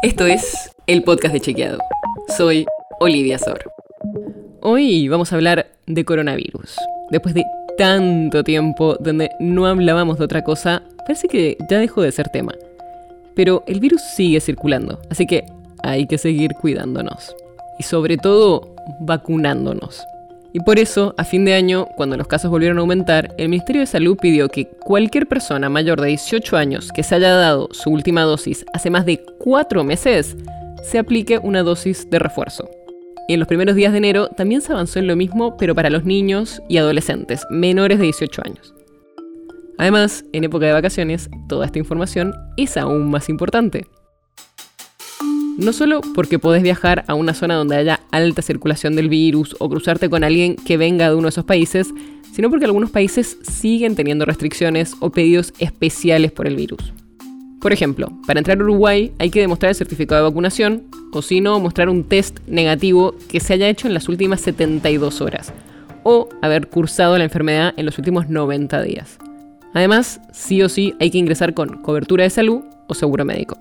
Esto es el podcast de Chequeado. Soy Olivia Sor. Hoy vamos a hablar de coronavirus. Después de tanto tiempo donde no hablábamos de otra cosa, parece que ya dejó de ser tema. Pero el virus sigue circulando, así que hay que seguir cuidándonos. Y sobre todo, vacunándonos. Y por eso, a fin de año, cuando los casos volvieron a aumentar, el Ministerio de Salud pidió que cualquier persona mayor de 18 años que se haya dado su última dosis hace más de 4 meses, se aplique una dosis de refuerzo. Y en los primeros días de enero también se avanzó en lo mismo, pero para los niños y adolescentes menores de 18 años. Además, en época de vacaciones, toda esta información es aún más importante. No solo porque podés viajar a una zona donde haya alta circulación del virus o cruzarte con alguien que venga de uno de esos países, sino porque algunos países siguen teniendo restricciones o pedidos especiales por el virus. Por ejemplo, para entrar a Uruguay hay que demostrar el certificado de vacunación o si no, mostrar un test negativo que se haya hecho en las últimas 72 horas o haber cursado la enfermedad en los últimos 90 días. Además, sí o sí hay que ingresar con cobertura de salud o seguro médico.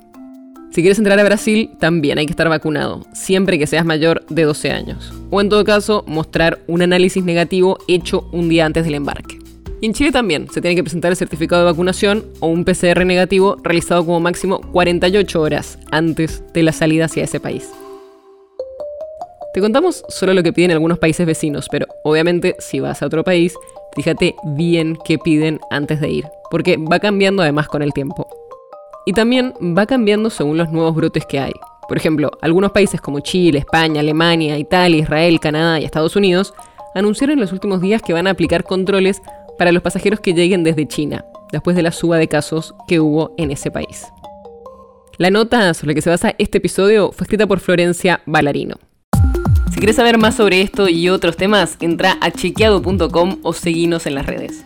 Si quieres entrar a Brasil, también hay que estar vacunado, siempre que seas mayor de 12 años. O en todo caso, mostrar un análisis negativo hecho un día antes del embarque. Y en Chile también se tiene que presentar el certificado de vacunación o un PCR negativo realizado como máximo 48 horas antes de la salida hacia ese país. Te contamos solo lo que piden algunos países vecinos, pero obviamente si vas a otro país, fíjate bien qué piden antes de ir, porque va cambiando además con el tiempo. Y también va cambiando según los nuevos brotes que hay. Por ejemplo, algunos países como Chile, España, Alemania, Italia, Israel, Canadá y Estados Unidos anunciaron en los últimos días que van a aplicar controles para los pasajeros que lleguen desde China, después de la suba de casos que hubo en ese país. La nota sobre la que se basa este episodio fue escrita por Florencia Ballarino. Si quieres saber más sobre esto y otros temas, entra a chequeado.com o seguinos en las redes.